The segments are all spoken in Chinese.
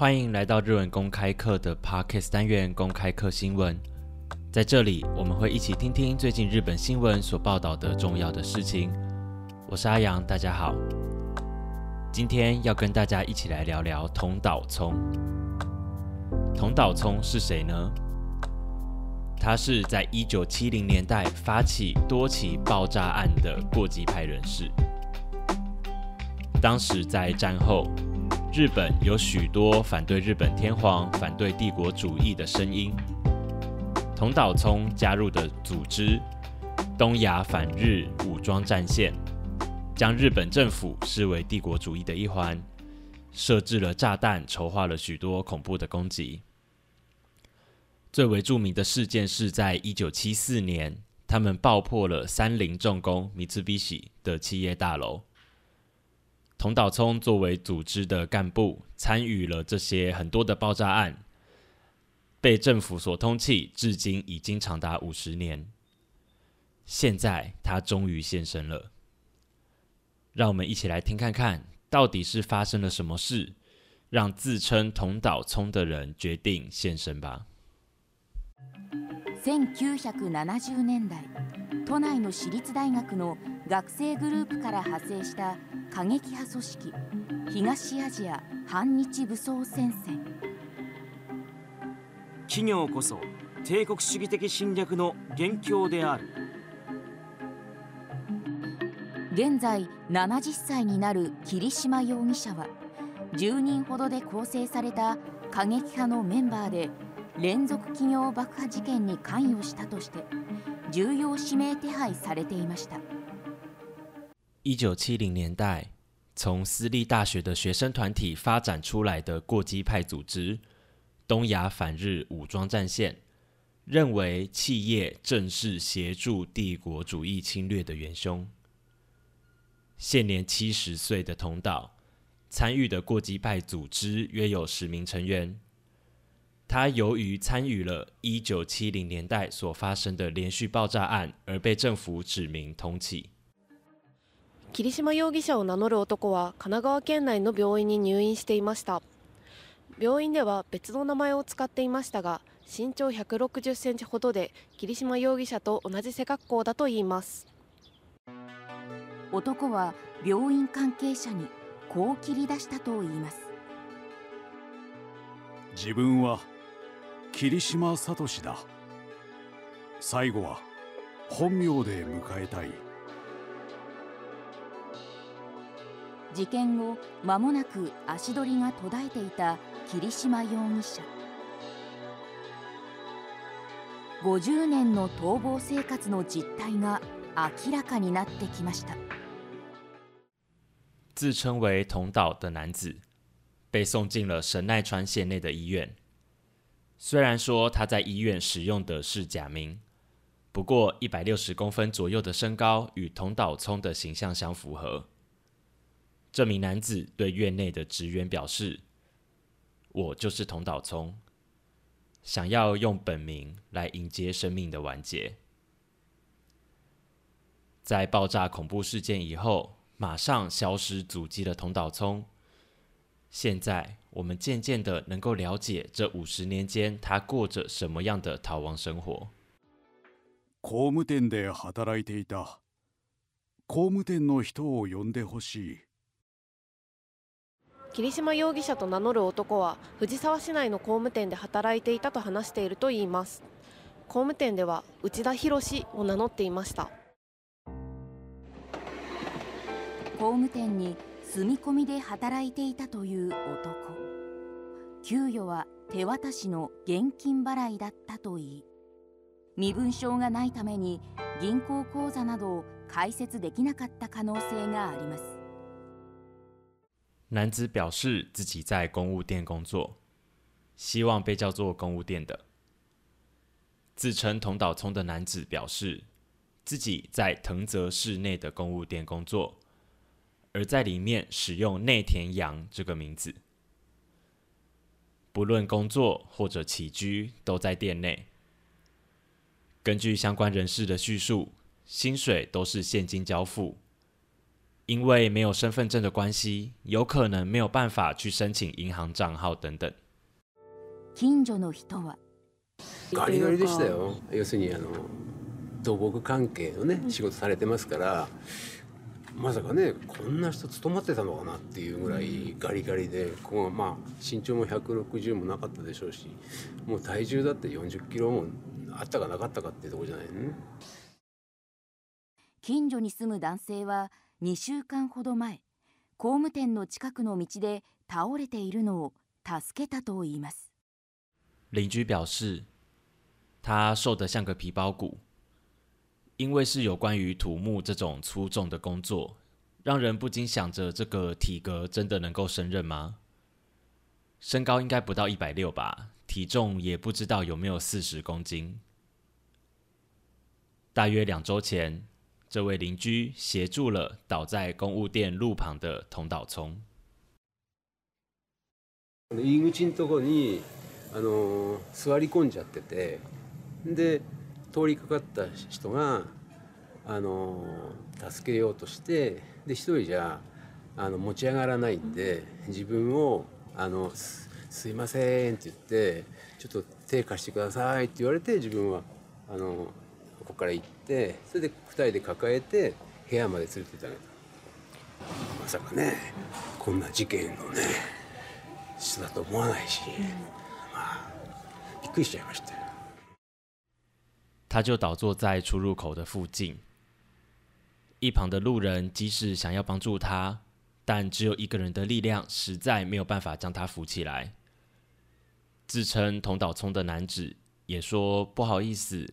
欢迎来到日文公开课的 Parkes 单元公开课新闻，在这里我们会一起听听最近日本新闻所报道的重要的事情。我是阿阳，大家好。今天要跟大家一起来聊聊同岛聪。同岛聪是谁呢？他是在一九七零年代发起多起爆炸案的过激派人士。当时在战后。日本有许多反对日本天皇、反对帝国主义的声音。同岛聪加入的组织“东亚反日武装战线”，将日本政府视为帝国主义的一环，设置了炸弹，筹划了许多恐怖的攻击。最为著名的事件是在1974年，他们爆破了三菱重工米 s 比的企业大楼。童岛聪作为组织的干部，参与了这些很多的爆炸案，被政府所通缉，至今已经长达五十年。现在他终于现身了，让我们一起来听看看到底是发生了什么事，让自称童岛聪的人决定现身吧。一千九百年代，都内的私立大学的。学生グループから派生した過激派組織東アジア反日武装戦線企業こそ帝国主義的侵略の元凶である現在70歳になる桐島容疑者は10人ほどで構成された過激派のメンバーで連続企業爆破事件に関与したとして重要指名手配されていました。一九七零年代，从私立大学的学生团体发展出来的过激派组织“东亚反日武装战线”，认为企业正是协助帝国主义侵略的元凶。现年七十岁的同岛，参与的过激派组织约有十名成员。他由于参与了一九七零年代所发生的连续爆炸案，而被政府指名通缉。霧島容疑者を名乗る男は神奈川県内の病院に入院していました病院では別の名前を使っていましたが身長160センチほどで霧島容疑者と同じ背格好だといいます男は病院関係者にこう切り出したといいます自分は霧島聡だ最後は本名で迎えたい事件後間もなく足取りが途絶えていた桐島容疑者50年の逃亡生活の実態が明らかになってきました自称为同岛的男子被送进了神奈川县内的医院虽然说他在医院使用的是假名不过一百六十公分左右的身高与同岛聪的形象相符合这名男子对院内的职员表示：“我就是童岛聪，想要用本名来迎接生命的完结。”在爆炸恐怖事件以后，马上消失、阻击的童岛聪，现在我们渐渐的能够了解这五十年间他过着什么样的逃亡生活。公務店で働いていた。公務店の人を呼んでほしい。霧島容疑者と名乗る男は藤沢市内の工務店で働いていたと話しているといいます工務店では内田博を名乗っていました工務店に住み込みで働いていたという男給与は手渡しの現金払いだったといい身分証がないために銀行口座などを開設できなかった可能性があります男子表示自己在公务店工作，希望被叫做公务店的自称同岛聪的男子表示自己在藤泽市内的公务店工作，而在里面使用内田洋这个名字，不论工作或者起居都在店内。根据相关人士的叙述，薪水都是现金交付。因为没有身份证的关系，有可能没有办法去申请银行账号等等。近所の人はガリガリでしたよ。要するにあの土木関係のね仕事されてますから、まさかねこんな人勤まってたのかなっていうぐらいガリガリで、こうまあ身長も160もなかったでしょうし、もう体重だって40キロもあったかなかったかっていうとこじゃないね。近所に住む男性は。二周間ほど前、公務店の近くの道で倒れているのを助けたといいます。邻居表示，他瘦得像个皮包骨，因为是有关于土木这种粗重的工作，让人不禁想着这个体格真的能够胜任吗？身高应该不到一百六吧，体重也不知道有没有四十公斤。大约两周前。这位邻居协助了倒在公务店路旁的同岛聪。入り口のところにあの座り込んじゃってて、で通りかかった人があの助けようとして、で一人じゃあの持ち上がらないんで自分をあのすいませんって言ってちょっと手貸してくださいって言われて自分はあの他就倒坐在出入口的附近，一旁的路人即使想要帮助他，但只有一个人的力量实在没有办法将他扶起来。自称同岛聪的男子也说：“不好意思。”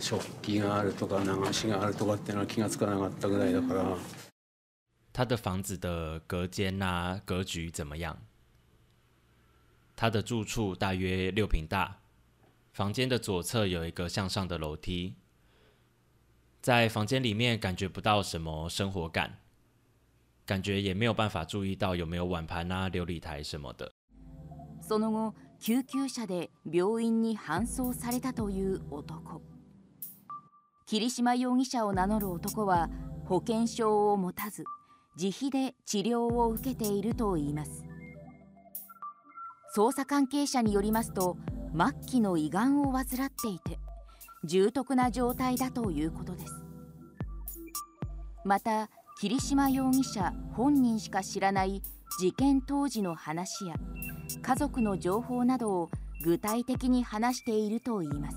食器があるとか流しがあるとかっていうのは気が付かなかったぐらいだから。他的房子的隔间啊、格局怎么样？他的住处大约六平大，房间的左侧有一个向上的楼梯。在房间里面感觉不到什么生活感，感觉也没有办法注意到有没有碗盘啊、琉璃台什么的。その後、救急車で病院に搬送されたという男。霧島容疑者を名乗る男は保険証を持たず自費で治療を受けているといいます捜査関係者によりますと末期の胃がんを患っていて重篤な状態だということですまた霧島容疑者本人しか知らない事件当時の話や家族の情報などを具体的に話しているといいます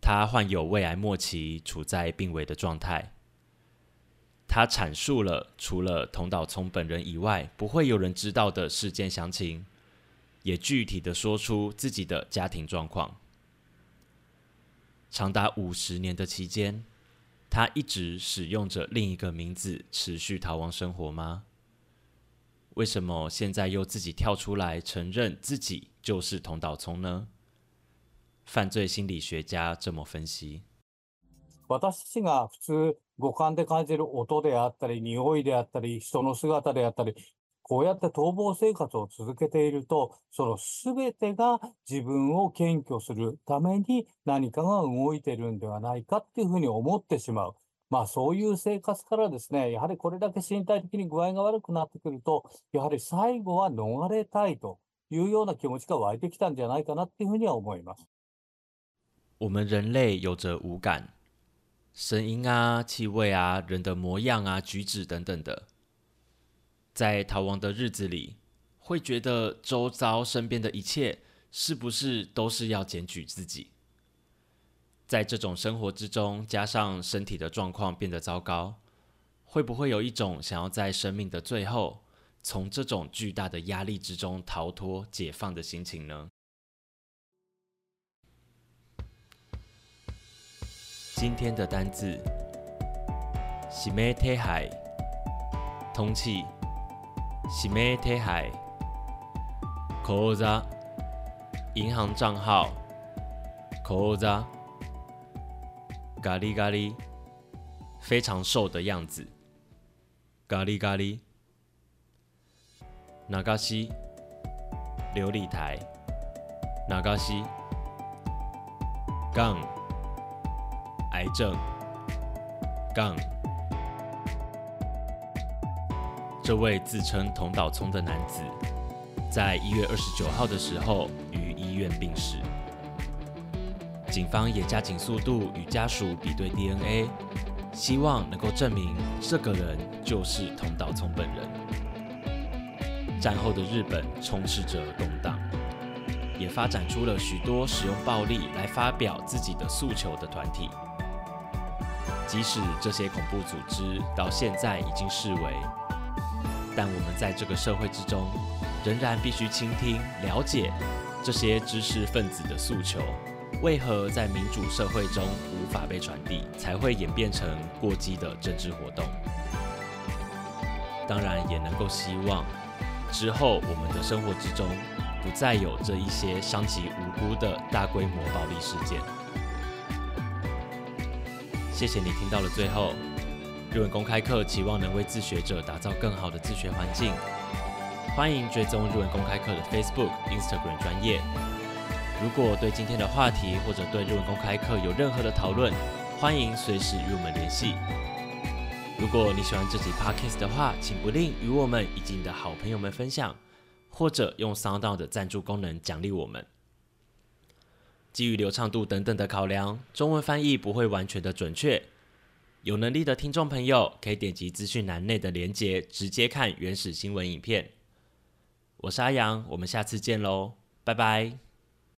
他患有胃癌末期，处在病危的状态。他阐述了除了童岛聪本人以外，不会有人知道的事件详情，也具体的说出自己的家庭状况。长达五十年的期间，他一直使用着另一个名字持续逃亡生活吗？为什么现在又自己跳出来承认自己就是童岛聪呢？犯罪心理学家这么分析。私が普通五感で感じる音であったり、匂いであったり、人の姿であったり、こうやって逃亡生活を続けていると、そのすべてが自分を検挙するために何かが動いてるんではないかっていうふうに思ってしまう。まあそういう生活からですね、やはりこれだけ身体的に具合が悪くなってくると、やはり最後は逃れたいというような気持ちが湧いてきたんじゃないかなっていうふうには思います。我们人类有着五感，声音啊、气味啊、人的模样啊、举止等等的，在逃亡的日子里，会觉得周遭身边的一切是不是都是要检举自己？在这种生活之中，加上身体的状况变得糟糕，会不会有一种想要在生命的最后，从这种巨大的压力之中逃脱、解放的心情呢？今天的单字是咩？天海通气是咩？天海口子银行账号口子咖喱咖喱非常瘦的样子咖喱咖喱哪个西琉璃台哪个西杠癌症杠。这位自称同岛聪的男子，在一月二十九号的时候于医院病逝。警方也加紧速度与家属比对 DNA，希望能够证明这个人就是同岛聪本人。战后的日本充斥着动荡，也发展出了许多使用暴力来发表自己的诉求的团体。即使这些恐怖组织到现在已经视为，但我们在这个社会之中，仍然必须倾听、了解这些知识分子的诉求，为何在民主社会中无法被传递，才会演变成过激的政治活动。当然，也能够希望之后我们的生活之中，不再有这一些伤及无辜的大规模暴力事件。谢谢你听到了最后。日文公开课期望能为自学者打造更好的自学环境。欢迎追踪日文公开课的 Facebook、Instagram 专业。如果对今天的话题或者对日文公开课有任何的讨论，欢迎随时与我们联系。如果你喜欢这集 Podcast 的话，请不吝与我们以及你的好朋友们分享，或者用 s o u n d o u d 的赞助功能奖励我们。基于流畅度等等的考量，中文翻译不会完全的准确。有能力的听众朋友可以点击资讯栏内的连接，直接看原始新闻影片。我是阿阳，我们下次见喽，拜拜。